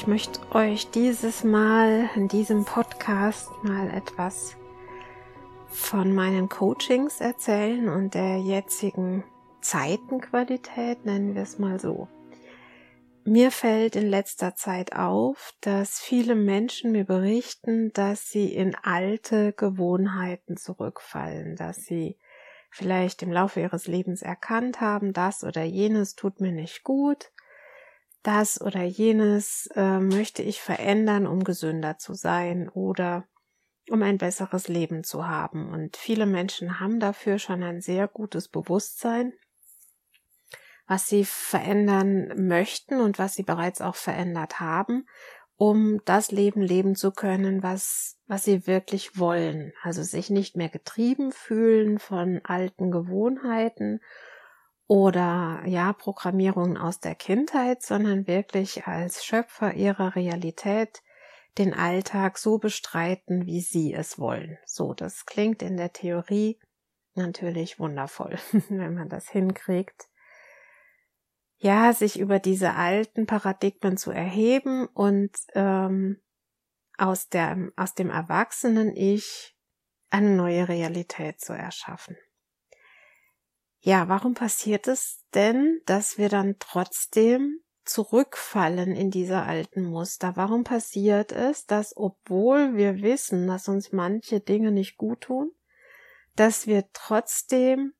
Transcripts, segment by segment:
Ich möchte euch dieses Mal in diesem Podcast mal etwas von meinen Coachings erzählen und der jetzigen Zeitenqualität, nennen wir es mal so. Mir fällt in letzter Zeit auf, dass viele Menschen mir berichten, dass sie in alte Gewohnheiten zurückfallen, dass sie vielleicht im Laufe ihres Lebens erkannt haben, das oder jenes tut mir nicht gut das oder jenes äh, möchte ich verändern, um gesünder zu sein oder um ein besseres Leben zu haben. Und viele Menschen haben dafür schon ein sehr gutes Bewusstsein, was sie verändern möchten und was sie bereits auch verändert haben, um das Leben leben zu können, was, was sie wirklich wollen. Also sich nicht mehr getrieben fühlen von alten Gewohnheiten oder ja, Programmierungen aus der Kindheit, sondern wirklich als Schöpfer ihrer Realität den Alltag so bestreiten, wie sie es wollen. So, das klingt in der Theorie natürlich wundervoll, wenn man das hinkriegt. Ja, sich über diese alten Paradigmen zu erheben und ähm, aus, der, aus dem erwachsenen Ich eine neue Realität zu erschaffen. Ja, warum passiert es denn, dass wir dann trotzdem zurückfallen in diese alten Muster? Warum passiert es, dass obwohl wir wissen, dass uns manche Dinge nicht gut tun, dass wir trotzdem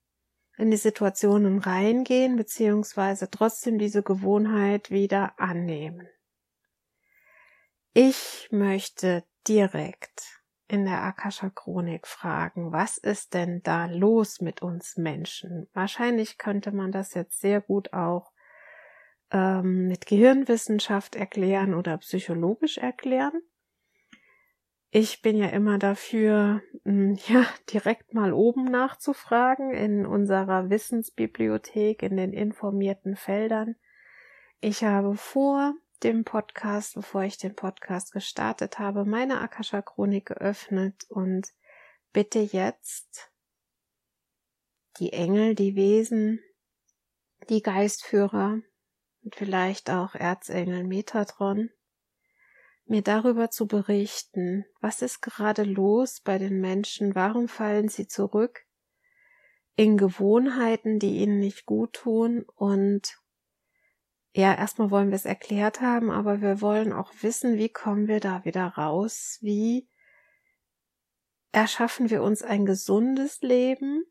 in die Situationen reingehen, beziehungsweise trotzdem diese Gewohnheit wieder annehmen? Ich möchte direkt in der Akasha Chronik fragen, was ist denn da los mit uns Menschen? Wahrscheinlich könnte man das jetzt sehr gut auch ähm, mit Gehirnwissenschaft erklären oder psychologisch erklären. Ich bin ja immer dafür, hm, ja, direkt mal oben nachzufragen in unserer Wissensbibliothek, in den informierten Feldern. Ich habe vor, dem Podcast, bevor ich den Podcast gestartet habe, meine Akasha Chronik geöffnet und bitte jetzt die Engel, die Wesen, die Geistführer und vielleicht auch Erzengel Metatron, mir darüber zu berichten, was ist gerade los bei den Menschen, warum fallen sie zurück in Gewohnheiten, die ihnen nicht gut tun? Und ja, erstmal wollen wir es erklärt haben, aber wir wollen auch wissen, wie kommen wir da wieder raus? Wie erschaffen wir uns ein gesundes Leben?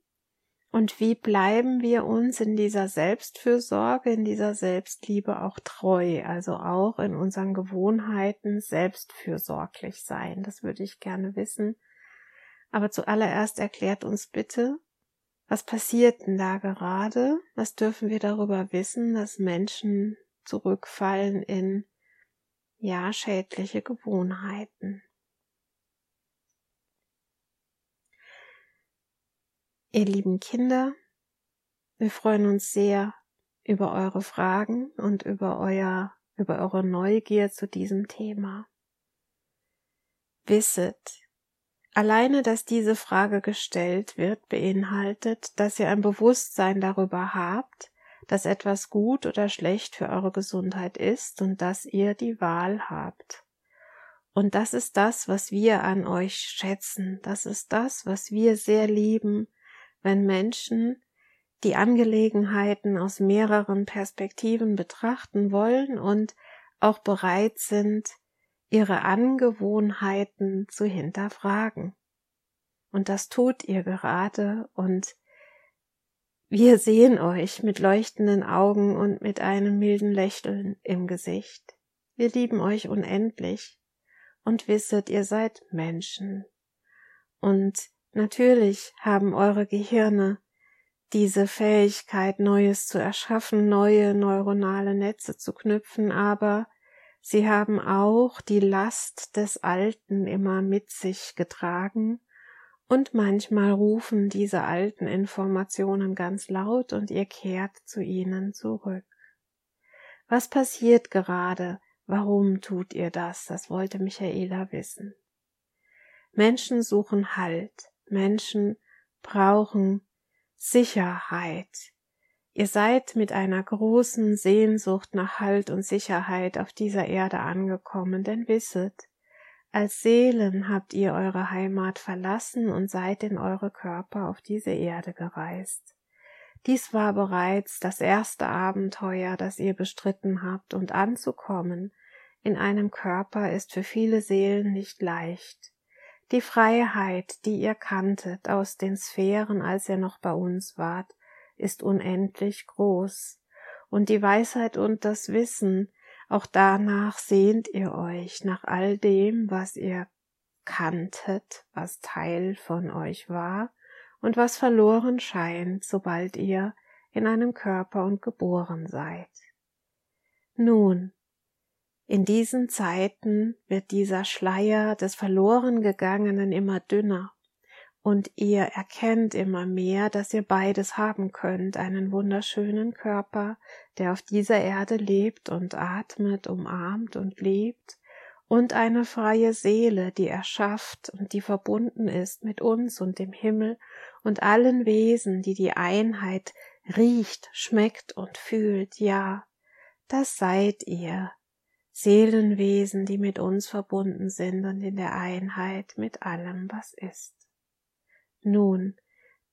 Und wie bleiben wir uns in dieser Selbstfürsorge, in dieser Selbstliebe auch treu? Also auch in unseren Gewohnheiten selbstfürsorglich sein. Das würde ich gerne wissen. Aber zuallererst erklärt uns bitte, was passiert denn da gerade? Was dürfen wir darüber wissen, dass Menschen zurückfallen in ja schädliche Gewohnheiten? Ihr lieben Kinder, wir freuen uns sehr über eure Fragen und über euer über eure Neugier zu diesem Thema. Wisset, Alleine, dass diese Frage gestellt wird, beinhaltet, dass ihr ein Bewusstsein darüber habt, dass etwas gut oder schlecht für eure Gesundheit ist und dass ihr die Wahl habt. Und das ist das, was wir an euch schätzen. Das ist das, was wir sehr lieben, wenn Menschen die Angelegenheiten aus mehreren Perspektiven betrachten wollen und auch bereit sind, ihre Angewohnheiten zu hinterfragen. Und das tut ihr gerade und wir sehen euch mit leuchtenden Augen und mit einem milden Lächeln im Gesicht. Wir lieben euch unendlich und wisset, ihr seid Menschen. Und natürlich haben eure Gehirne diese Fähigkeit, Neues zu erschaffen, neue neuronale Netze zu knüpfen, aber sie haben auch die Last des Alten immer mit sich getragen und manchmal rufen diese alten Informationen ganz laut und ihr kehrt zu ihnen zurück. Was passiert gerade? Warum tut ihr das? Das wollte Michaela wissen. Menschen suchen Halt. Menschen brauchen Sicherheit. Ihr seid mit einer großen Sehnsucht nach Halt und Sicherheit auf dieser Erde angekommen, denn wisset, als Seelen habt ihr eure Heimat verlassen und seid in eure Körper auf diese Erde gereist. Dies war bereits das erste Abenteuer, das ihr bestritten habt, und anzukommen in einem Körper ist für viele Seelen nicht leicht. Die Freiheit, die ihr kanntet aus den Sphären, als ihr noch bei uns wart, ist unendlich groß, und die Weisheit und das Wissen, auch danach sehnt ihr euch, nach all dem, was ihr kanntet, was Teil von euch war und was verloren scheint, sobald ihr in einem Körper und geboren seid. Nun, in diesen Zeiten wird dieser Schleier des Verlorengegangenen immer dünner und ihr erkennt immer mehr, dass ihr beides haben könnt, einen wunderschönen Körper, der auf dieser Erde lebt und atmet, umarmt und lebt, und eine freie Seele, die erschafft und die verbunden ist mit uns und dem Himmel und allen Wesen, die die Einheit riecht, schmeckt und fühlt, ja, das seid ihr, Seelenwesen, die mit uns verbunden sind und in der Einheit mit allem, was ist. Nun,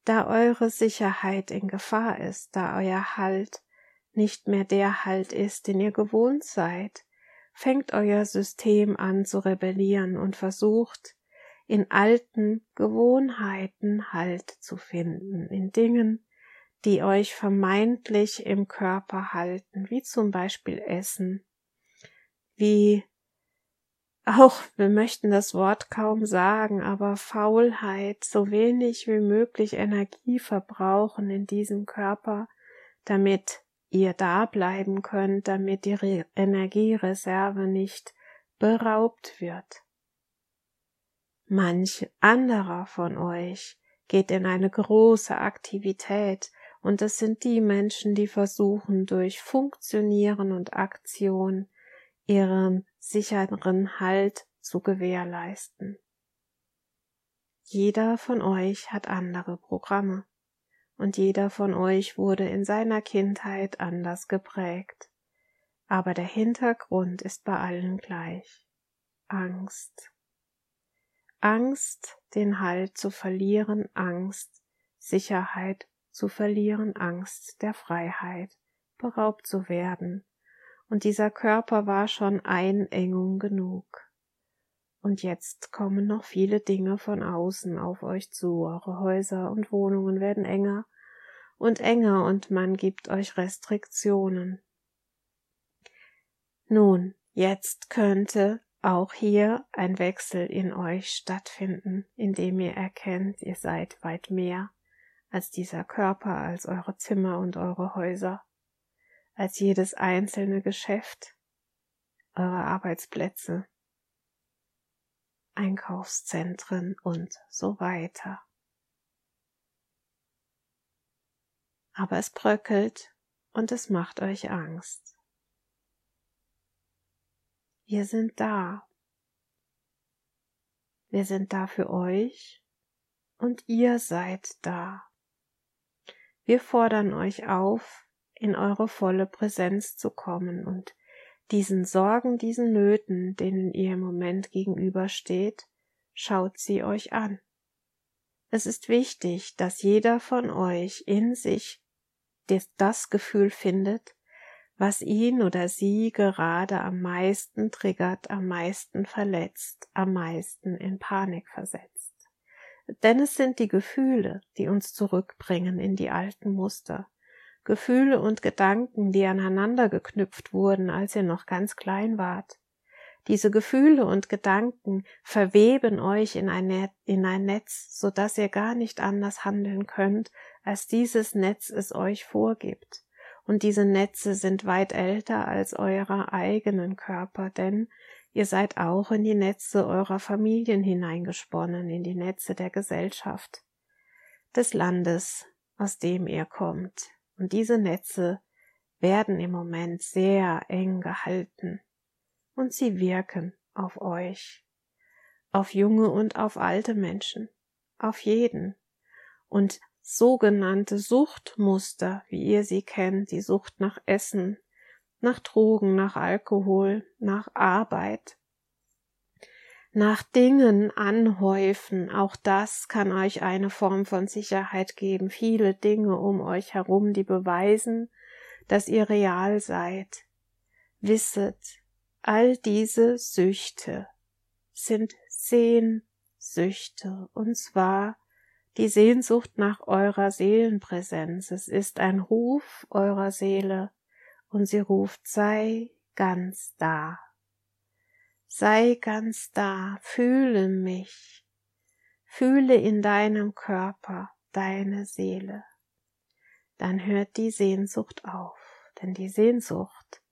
da eure Sicherheit in Gefahr ist, da euer Halt nicht mehr der Halt ist, den ihr gewohnt seid, fängt euer System an zu rebellieren und versucht, in alten Gewohnheiten Halt zu finden, in Dingen, die euch vermeintlich im Körper halten, wie zum Beispiel Essen, wie auch, wir möchten das Wort kaum sagen, aber Faulheit, so wenig wie möglich Energie verbrauchen in diesem Körper, damit ihr da bleiben könnt, damit die Re Energiereserve nicht beraubt wird. Manch anderer von euch geht in eine große Aktivität, und es sind die Menschen, die versuchen, durch Funktionieren und Aktion ihren sicheren Halt zu gewährleisten. Jeder von euch hat andere Programme und jeder von euch wurde in seiner Kindheit anders geprägt. Aber der Hintergrund ist bei allen gleich. Angst. Angst, den Halt zu verlieren, Angst, Sicherheit zu verlieren, Angst der Freiheit, beraubt zu werden, und dieser Körper war schon Einengung genug. Und jetzt kommen noch viele Dinge von außen auf euch zu, eure Häuser und Wohnungen werden enger und enger und man gibt euch Restriktionen. Nun, jetzt könnte auch hier ein Wechsel in euch stattfinden, indem ihr erkennt, ihr seid weit mehr als dieser Körper, als eure Zimmer und eure Häuser als jedes einzelne Geschäft, eure Arbeitsplätze, Einkaufszentren und so weiter. Aber es bröckelt und es macht euch Angst. Wir sind da. Wir sind da für euch und ihr seid da. Wir fordern euch auf, in eure volle Präsenz zu kommen und diesen Sorgen, diesen Nöten, denen ihr im Moment gegenübersteht, schaut sie euch an. Es ist wichtig, dass jeder von euch in sich das Gefühl findet, was ihn oder sie gerade am meisten triggert, am meisten verletzt, am meisten in Panik versetzt. Denn es sind die Gefühle, die uns zurückbringen in die alten Muster. Gefühle und Gedanken, die aneinander geknüpft wurden, als ihr noch ganz klein wart. Diese Gefühle und Gedanken verweben euch in ein, Net in ein Netz, so dass ihr gar nicht anders handeln könnt, als dieses Netz es euch vorgibt. Und diese Netze sind weit älter als eurer eigenen Körper, denn ihr seid auch in die Netze eurer Familien hineingesponnen, in die Netze der Gesellschaft, des Landes, aus dem ihr kommt. Und diese Netze werden im Moment sehr eng gehalten und sie wirken auf euch, auf junge und auf alte Menschen, auf jeden. Und sogenannte Suchtmuster, wie ihr sie kennt, die Sucht nach Essen, nach Drogen, nach Alkohol, nach Arbeit, nach Dingen anhäufen, auch das kann euch eine Form von Sicherheit geben, viele Dinge um euch herum, die beweisen, dass ihr real seid. Wisset, All diese Süchte sind Sehnsüchte, und zwar die Sehnsucht nach eurer Seelenpräsenz. Es ist ein Ruf eurer Seele, und sie ruft, sei ganz da. Sei ganz da, fühle mich, fühle in deinem Körper deine Seele. Dann hört die Sehnsucht auf, denn die Sehnsucht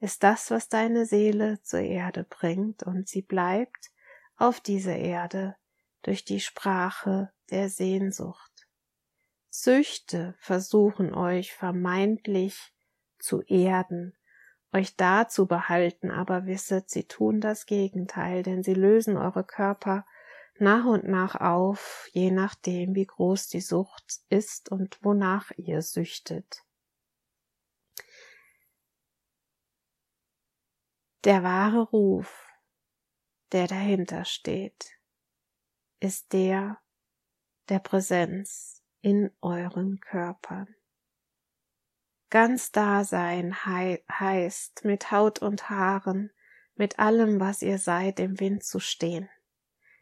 ist das, was deine Seele zur Erde bringt, und sie bleibt auf dieser Erde durch die Sprache der Sehnsucht. Süchte versuchen euch vermeintlich zu erden, euch da zu behalten, aber wisset, sie tun das Gegenteil, denn sie lösen eure Körper nach und nach auf, je nachdem, wie groß die Sucht ist und wonach ihr süchtet. Der wahre Ruf, der dahinter steht, ist der der Präsenz in euren Körpern. Ganz Dasein hei heißt, mit Haut und Haaren, mit allem, was ihr seid, im Wind zu stehen,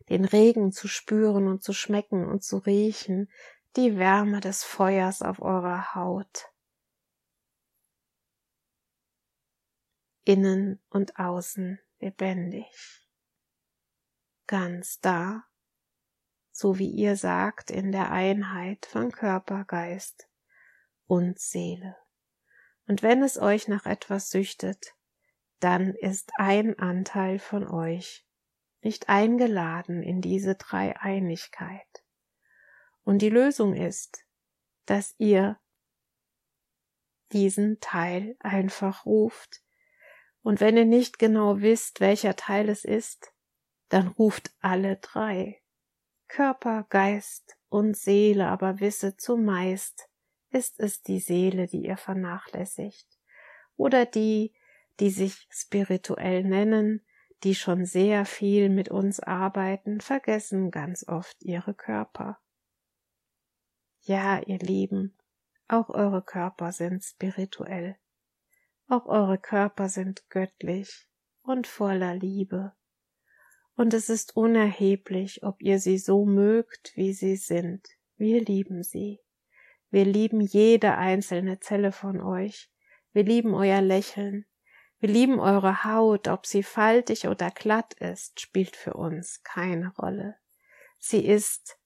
den Regen zu spüren und zu schmecken und zu riechen, die Wärme des Feuers auf eurer Haut, innen und außen lebendig. Ganz da, so wie ihr sagt, in der Einheit von Körper, Geist und Seele. Und wenn es euch nach etwas süchtet, dann ist ein Anteil von euch nicht eingeladen in diese Dreieinigkeit. Und die Lösung ist, dass ihr diesen Teil einfach ruft, und wenn ihr nicht genau wisst, welcher Teil es ist, dann ruft alle drei. Körper, Geist und Seele, aber wisse zumeist ist es die Seele, die ihr vernachlässigt, oder die, die sich spirituell nennen, die schon sehr viel mit uns arbeiten, vergessen ganz oft ihre Körper. Ja, ihr Lieben, auch eure Körper sind spirituell. Auch eure Körper sind göttlich und voller Liebe. Und es ist unerheblich, ob ihr sie so mögt, wie sie sind. Wir lieben sie. Wir lieben jede einzelne Zelle von euch. Wir lieben euer Lächeln. Wir lieben eure Haut, ob sie faltig oder glatt ist, spielt für uns keine Rolle. Sie ist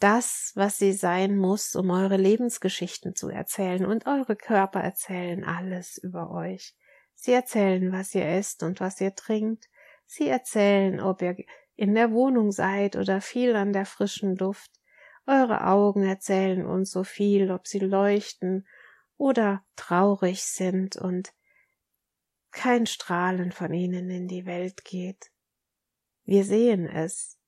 das, was sie sein muss, um eure Lebensgeschichten zu erzählen, und eure Körper erzählen alles über euch. Sie erzählen, was ihr esst und was ihr trinkt. Sie erzählen, ob ihr in der Wohnung seid oder viel an der frischen Luft. Eure Augen erzählen uns so viel, ob sie leuchten oder traurig sind und kein Strahlen von ihnen in die Welt geht. Wir sehen es,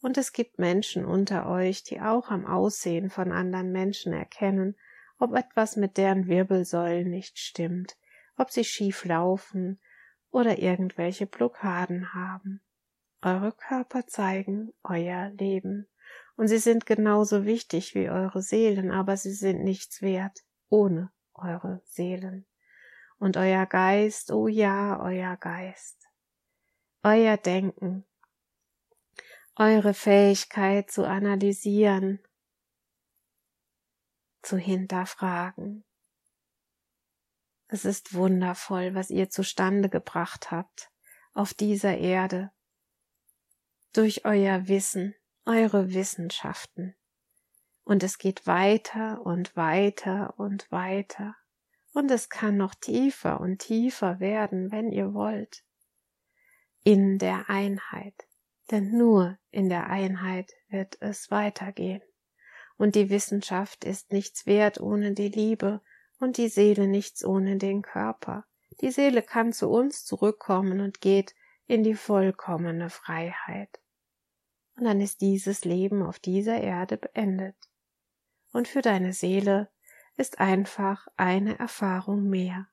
und es gibt Menschen unter euch, die auch am Aussehen von anderen Menschen erkennen, ob etwas mit deren Wirbelsäulen nicht stimmt, ob sie schief laufen oder irgendwelche Blockaden haben. Eure Körper zeigen euer Leben, und sie sind genauso wichtig wie eure Seelen, aber sie sind nichts wert ohne eure Seelen. Und euer Geist, oh ja, euer Geist, euer Denken, eure Fähigkeit zu analysieren, zu hinterfragen. Es ist wundervoll, was ihr zustande gebracht habt auf dieser Erde durch euer Wissen, eure Wissenschaften. Und es geht weiter und weiter und weiter. Und es kann noch tiefer und tiefer werden, wenn ihr wollt. In der Einheit. Denn nur in der Einheit wird es weitergehen. Und die Wissenschaft ist nichts wert ohne die Liebe und die Seele nichts ohne den Körper. Die Seele kann zu uns zurückkommen und geht in die vollkommene Freiheit. Und dann ist dieses Leben auf dieser Erde beendet. Und für deine Seele ist einfach eine Erfahrung mehr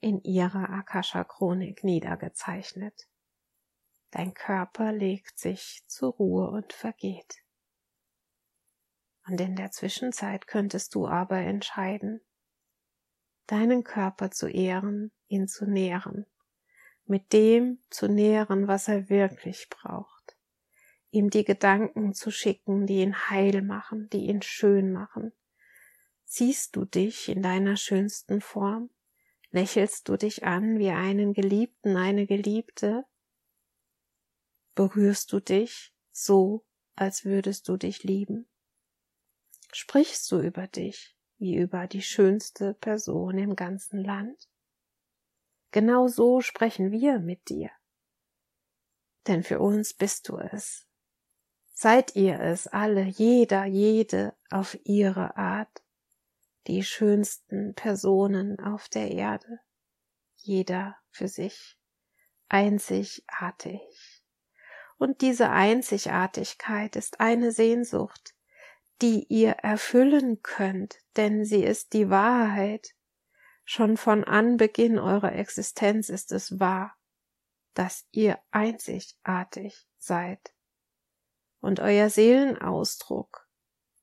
in ihrer Akasha-Chronik niedergezeichnet. Dein Körper legt sich zur Ruhe und vergeht. Und in der Zwischenzeit könntest du aber entscheiden, deinen Körper zu ehren, ihn zu nähren, mit dem zu nähren, was er wirklich braucht, ihm die Gedanken zu schicken, die ihn heil machen, die ihn schön machen. Siehst du dich in deiner schönsten Form? Lächelst du dich an wie einen Geliebten, eine Geliebte? Berührst du dich so, als würdest du dich lieben? Sprichst du über dich wie über die schönste Person im ganzen Land? Genau so sprechen wir mit dir. Denn für uns bist du es. Seid ihr es alle, jeder, jede auf ihre Art, die schönsten Personen auf der Erde, jeder für sich, einzigartig. Und diese Einzigartigkeit ist eine Sehnsucht, die ihr erfüllen könnt, denn sie ist die Wahrheit. Schon von Anbeginn eurer Existenz ist es wahr, dass ihr einzigartig seid. Und euer Seelenausdruck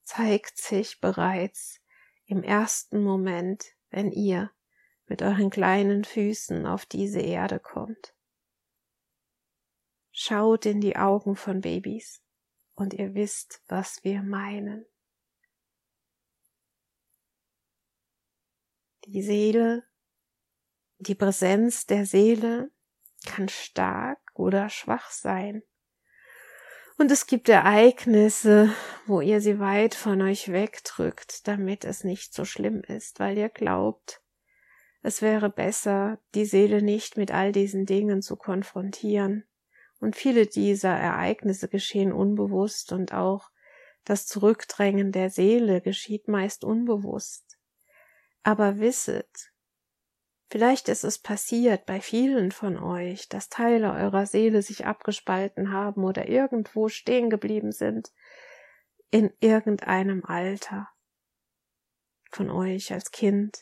zeigt sich bereits im ersten Moment, wenn ihr mit euren kleinen Füßen auf diese Erde kommt. Schaut in die Augen von Babys und ihr wisst, was wir meinen. Die Seele, die Präsenz der Seele kann stark oder schwach sein. Und es gibt Ereignisse, wo ihr sie weit von euch wegdrückt, damit es nicht so schlimm ist, weil ihr glaubt, es wäre besser, die Seele nicht mit all diesen Dingen zu konfrontieren, und viele dieser Ereignisse geschehen unbewusst und auch das Zurückdrängen der Seele geschieht meist unbewusst. Aber wisset, vielleicht ist es passiert bei vielen von euch, dass Teile eurer Seele sich abgespalten haben oder irgendwo stehen geblieben sind, in irgendeinem Alter von euch als Kind,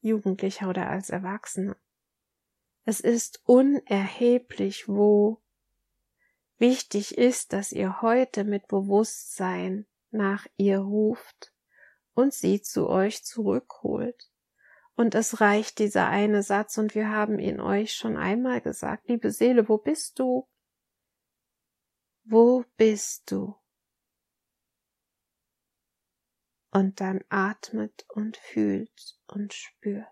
Jugendlicher oder als Erwachsener. Es ist unerheblich, wo Wichtig ist, dass ihr heute mit Bewusstsein nach ihr ruft und sie zu euch zurückholt. Und es reicht dieser eine Satz und wir haben ihn euch schon einmal gesagt, liebe Seele, wo bist du? Wo bist du? Und dann atmet und fühlt und spürt.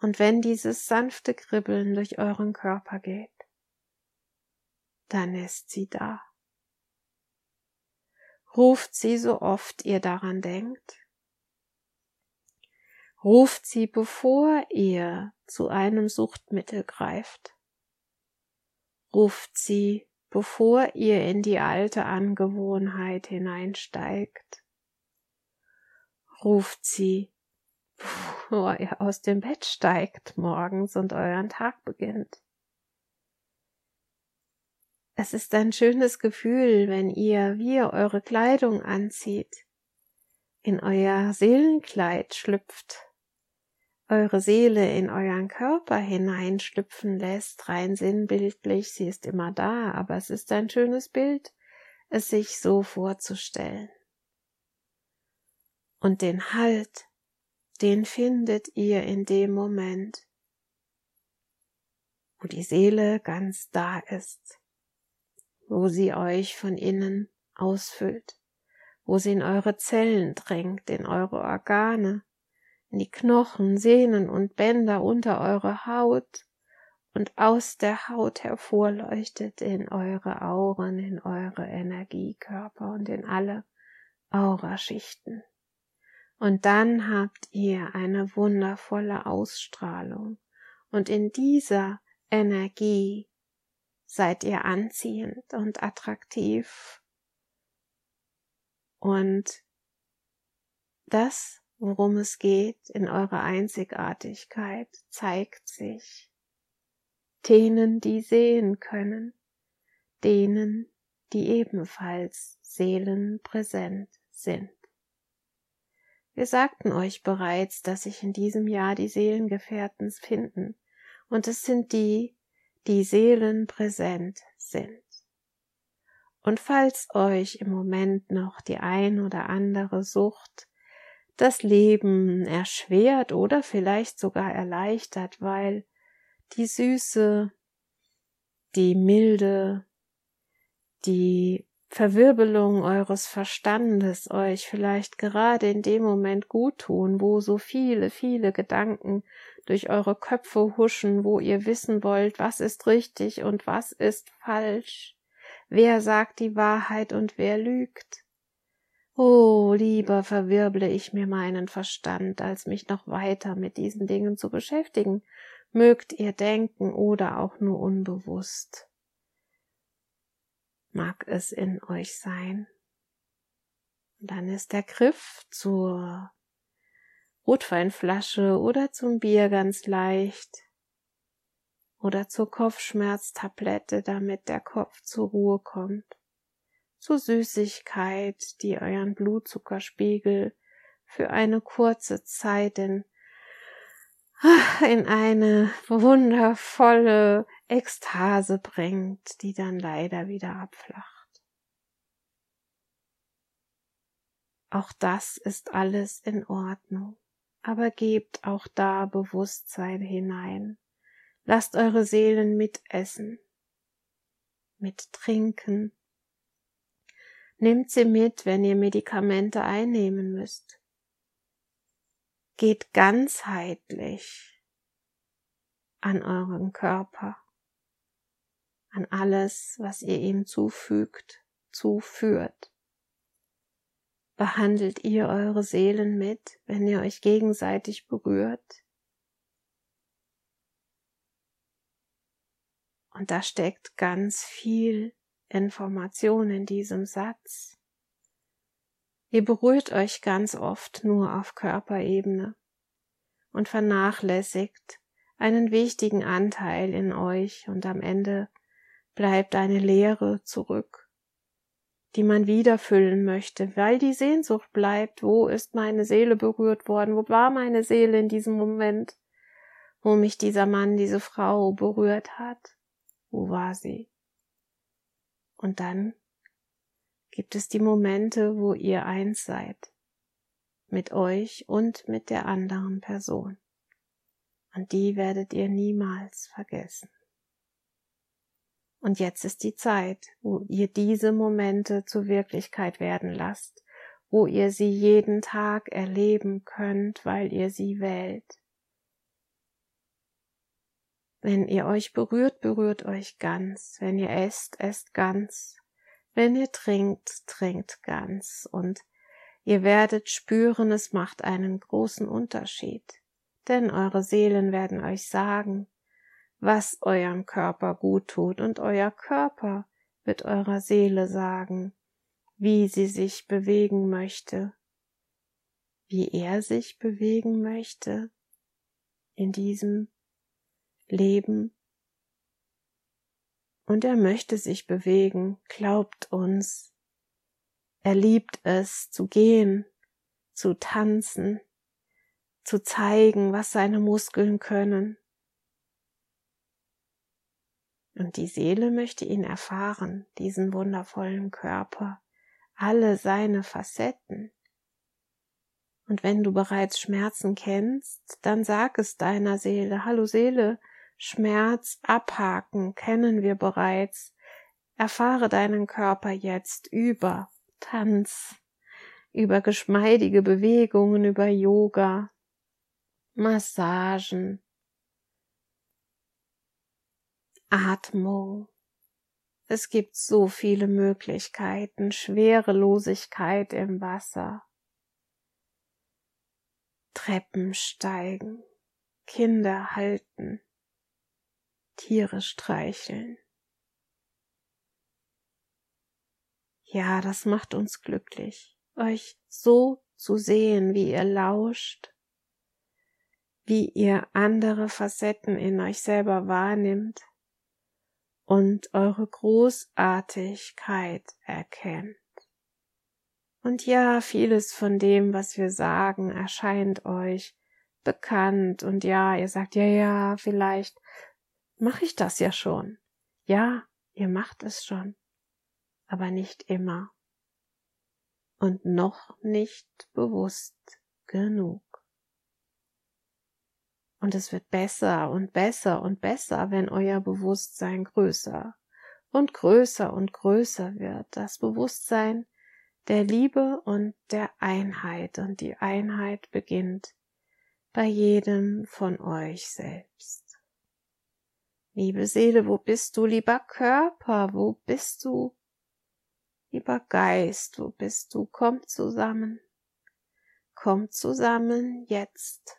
Und wenn dieses sanfte Kribbeln durch euren Körper geht, dann ist sie da. Ruft sie so oft ihr daran denkt. Ruft sie, bevor ihr zu einem Suchtmittel greift. Ruft sie, bevor ihr in die alte Angewohnheit hineinsteigt. Ruft sie, bevor ihr aus dem Bett steigt morgens und euren Tag beginnt. Es ist ein schönes Gefühl, wenn ihr, wie ihr eure Kleidung anzieht, in euer Seelenkleid schlüpft, eure Seele in euren Körper hineinschlüpfen lässt, rein sinnbildlich, sie ist immer da, aber es ist ein schönes Bild, es sich so vorzustellen. Und den Halt, den findet ihr in dem Moment, wo die Seele ganz da ist, wo sie euch von innen ausfüllt, wo sie in eure Zellen drängt, in eure Organe, in die Knochen, Sehnen und Bänder unter eure Haut und aus der Haut hervorleuchtet in eure Auren, in eure Energiekörper und in alle Auraschichten. Und dann habt ihr eine wundervolle Ausstrahlung. Und in dieser Energie seid ihr anziehend und attraktiv. Und das, worum es geht in eurer Einzigartigkeit, zeigt sich denen, die sehen können, denen, die ebenfalls seelenpräsent sind. Wir sagten euch bereits, dass sich in diesem Jahr die Seelengefährten finden, und es sind die, die seelenpräsent sind. Und falls euch im Moment noch die ein oder andere Sucht das Leben erschwert oder vielleicht sogar erleichtert, weil die Süße, die Milde, die Verwirbelung eures Verstandes euch vielleicht gerade in dem Moment gut tun, wo so viele, viele Gedanken durch eure Köpfe huschen, wo ihr wissen wollt, was ist richtig und was ist falsch, wer sagt die Wahrheit und wer lügt. Oh, lieber verwirble ich mir meinen Verstand, als mich noch weiter mit diesen Dingen zu beschäftigen, mögt ihr denken oder auch nur unbewusst. Mag es in euch sein. Und dann ist der Griff zur Rotweinflasche oder zum Bier ganz leicht. Oder zur Kopfschmerztablette, damit der Kopf zur Ruhe kommt, zur Süßigkeit, die euren Blutzuckerspiegel für eine kurze Zeit in, in eine wundervolle Ekstase bringt, die dann leider wieder abflacht. Auch das ist alles in Ordnung, aber gebt auch da Bewusstsein hinein. Lasst eure Seelen mitessen, mittrinken. Nehmt sie mit, wenn ihr Medikamente einnehmen müsst. Geht ganzheitlich an euren Körper an alles, was ihr ihm zufügt, zuführt. Behandelt ihr eure Seelen mit, wenn ihr euch gegenseitig berührt? Und da steckt ganz viel Information in diesem Satz. Ihr berührt euch ganz oft nur auf Körperebene und vernachlässigt einen wichtigen Anteil in euch und am Ende bleibt eine Leere zurück, die man wieder füllen möchte, weil die Sehnsucht bleibt, wo ist meine Seele berührt worden, wo war meine Seele in diesem Moment, wo mich dieser Mann, diese Frau berührt hat, wo war sie? Und dann gibt es die Momente, wo ihr eins seid, mit euch und mit der anderen Person. Und die werdet ihr niemals vergessen. Und jetzt ist die Zeit, wo ihr diese Momente zur Wirklichkeit werden lasst, wo ihr sie jeden Tag erleben könnt, weil ihr sie wählt. Wenn ihr euch berührt, berührt euch ganz. Wenn ihr esst, esst ganz. Wenn ihr trinkt, trinkt ganz. Und ihr werdet spüren, es macht einen großen Unterschied. Denn eure Seelen werden euch sagen, was eurem Körper gut tut, und euer Körper wird eurer Seele sagen, wie sie sich bewegen möchte, wie er sich bewegen möchte in diesem Leben. Und er möchte sich bewegen, glaubt uns. Er liebt es zu gehen, zu tanzen, zu zeigen, was seine Muskeln können, und die Seele möchte ihn erfahren, diesen wundervollen Körper, alle seine Facetten. Und wenn du bereits Schmerzen kennst, dann sag es deiner Seele. Hallo Seele, Schmerz abhaken kennen wir bereits. Erfahre deinen Körper jetzt über Tanz, über geschmeidige Bewegungen, über Yoga, Massagen, Atmung. Es gibt so viele Möglichkeiten, Schwerelosigkeit im Wasser, Treppen steigen, Kinder halten, Tiere streicheln. Ja, das macht uns glücklich, euch so zu sehen, wie ihr lauscht, wie ihr andere Facetten in euch selber wahrnimmt und eure Großartigkeit erkennt. Und ja, vieles von dem, was wir sagen, erscheint euch bekannt und ja, ihr sagt, ja, ja, vielleicht mache ich das ja schon. Ja, ihr macht es schon, aber nicht immer und noch nicht bewusst genug. Und es wird besser und besser und besser, wenn euer Bewusstsein größer und größer und größer wird. Das Bewusstsein der Liebe und der Einheit. Und die Einheit beginnt bei jedem von euch selbst. Liebe Seele, wo bist du? Lieber Körper, wo bist du? Lieber Geist, wo bist du? Kommt zusammen. Kommt zusammen jetzt.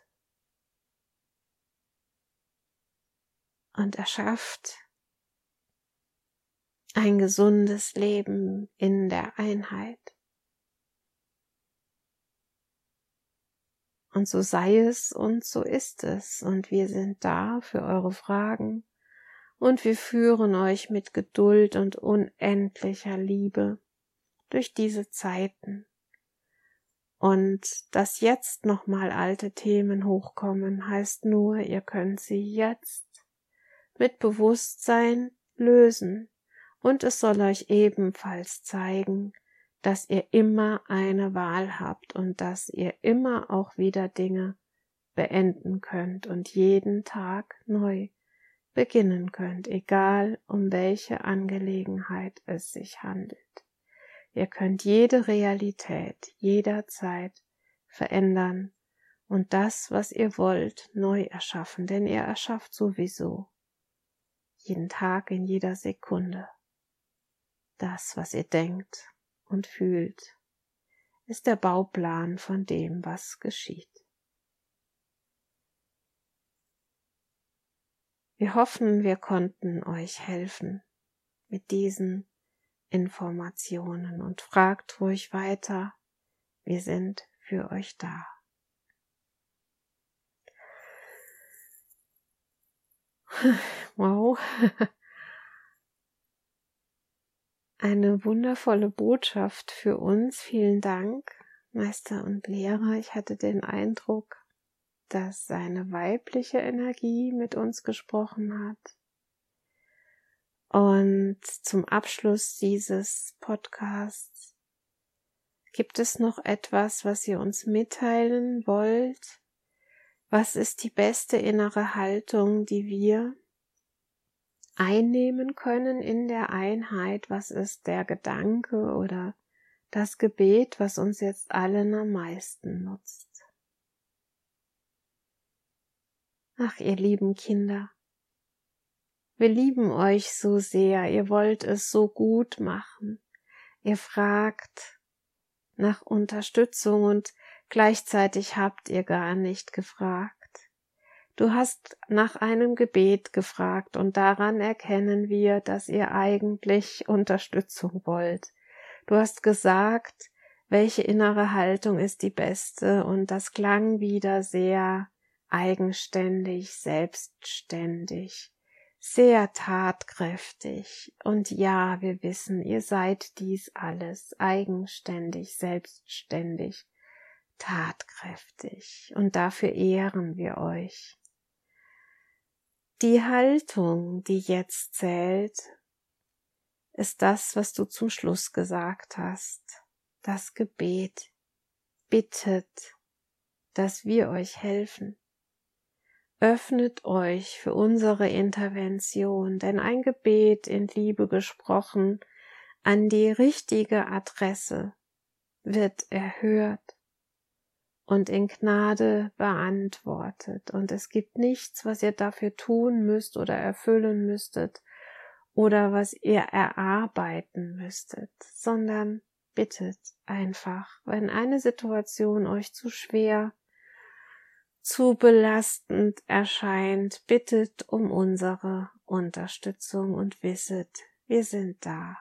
und erschafft ein gesundes Leben in der Einheit. Und so sei es und so ist es, und wir sind da für eure Fragen, und wir führen euch mit Geduld und unendlicher Liebe durch diese Zeiten. Und dass jetzt nochmal alte Themen hochkommen, heißt nur, ihr könnt sie jetzt mit Bewusstsein lösen, und es soll euch ebenfalls zeigen, dass ihr immer eine Wahl habt und dass ihr immer auch wieder Dinge beenden könnt und jeden Tag neu beginnen könnt, egal um welche Angelegenheit es sich handelt. Ihr könnt jede Realität jederzeit verändern und das, was ihr wollt, neu erschaffen, denn ihr erschafft sowieso jeden Tag, in jeder Sekunde. Das, was ihr denkt und fühlt, ist der Bauplan von dem, was geschieht. Wir hoffen, wir konnten euch helfen mit diesen Informationen und fragt ruhig weiter. Wir sind für euch da. Wow. Eine wundervolle Botschaft für uns. Vielen Dank, Meister und Lehrer. Ich hatte den Eindruck, dass seine weibliche Energie mit uns gesprochen hat. Und zum Abschluss dieses Podcasts gibt es noch etwas, was ihr uns mitteilen wollt? Was ist die beste innere Haltung, die wir einnehmen können in der Einheit? Was ist der Gedanke oder das Gebet, was uns jetzt allen am meisten nutzt? Ach, ihr lieben Kinder, wir lieben euch so sehr, ihr wollt es so gut machen. Ihr fragt nach Unterstützung und Gleichzeitig habt ihr gar nicht gefragt. Du hast nach einem Gebet gefragt und daran erkennen wir, dass ihr eigentlich Unterstützung wollt. Du hast gesagt, welche innere Haltung ist die beste und das klang wieder sehr eigenständig, selbstständig, sehr tatkräftig. Und ja, wir wissen, ihr seid dies alles, eigenständig, selbstständig tatkräftig und dafür ehren wir euch. Die Haltung, die jetzt zählt, ist das, was du zum Schluss gesagt hast. Das Gebet bittet dass wir euch helfen. Öffnet euch für unsere Intervention, denn ein Gebet in Liebe gesprochen an die richtige Adresse wird erhört und in Gnade beantwortet. Und es gibt nichts, was ihr dafür tun müsst oder erfüllen müsstet oder was ihr erarbeiten müsstet, sondern bittet einfach, wenn eine Situation euch zu schwer, zu belastend erscheint, bittet um unsere Unterstützung und wisset, wir sind da.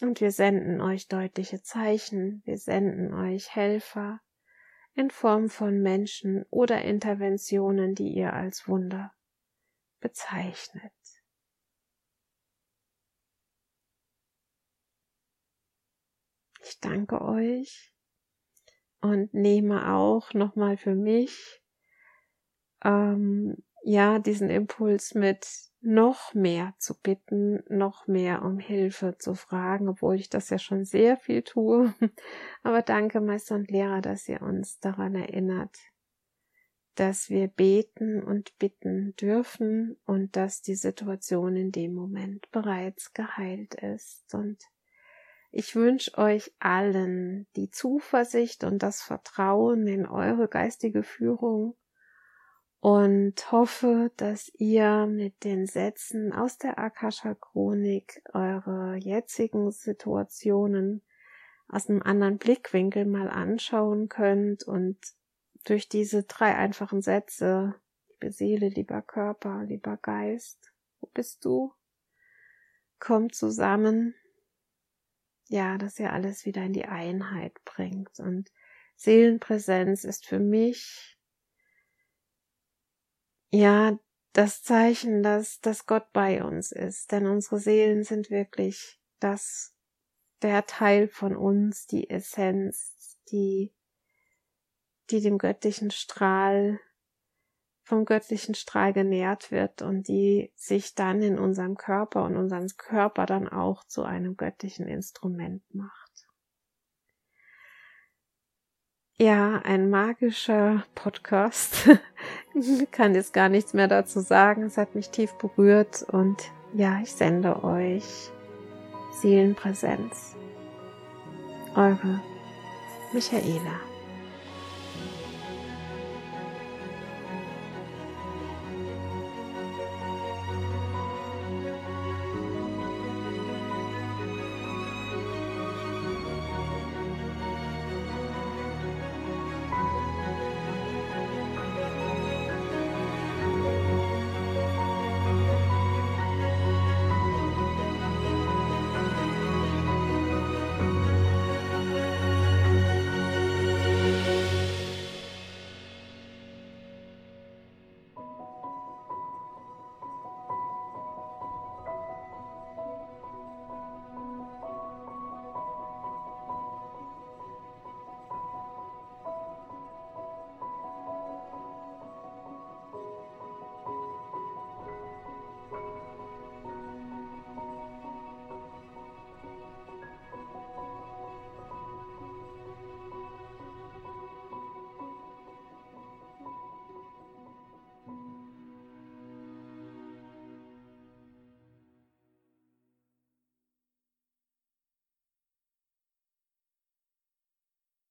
Und wir senden euch deutliche Zeichen, wir senden euch Helfer in Form von Menschen oder Interventionen, die ihr als Wunder bezeichnet. Ich danke euch und nehme auch nochmal für mich ähm, ja diesen Impuls mit noch mehr zu bitten, noch mehr um Hilfe zu fragen, obwohl ich das ja schon sehr viel tue. Aber danke, Meister und Lehrer, dass ihr uns daran erinnert, dass wir beten und bitten dürfen und dass die Situation in dem Moment bereits geheilt ist. Und ich wünsche euch allen die Zuversicht und das Vertrauen in eure geistige Führung und hoffe, dass ihr mit den Sätzen aus der Akasha Chronik eure jetzigen Situationen aus einem anderen Blickwinkel mal anschauen könnt und durch diese drei einfachen Sätze, liebe Seele, lieber Körper, lieber Geist, wo bist du? Kommt zusammen, ja, dass ihr alles wieder in die Einheit bringt und Seelenpräsenz ist für mich ja, das Zeichen, dass, dass Gott bei uns ist. Denn unsere Seelen sind wirklich das, der Teil von uns, die Essenz, die, die dem göttlichen Strahl, vom göttlichen Strahl genährt wird und die sich dann in unserem Körper und unseren Körper dann auch zu einem göttlichen Instrument macht. Ja, ein magischer Podcast. ich kann jetzt gar nichts mehr dazu sagen. Es hat mich tief berührt und ja, ich sende euch Seelenpräsenz. Eure Michaela.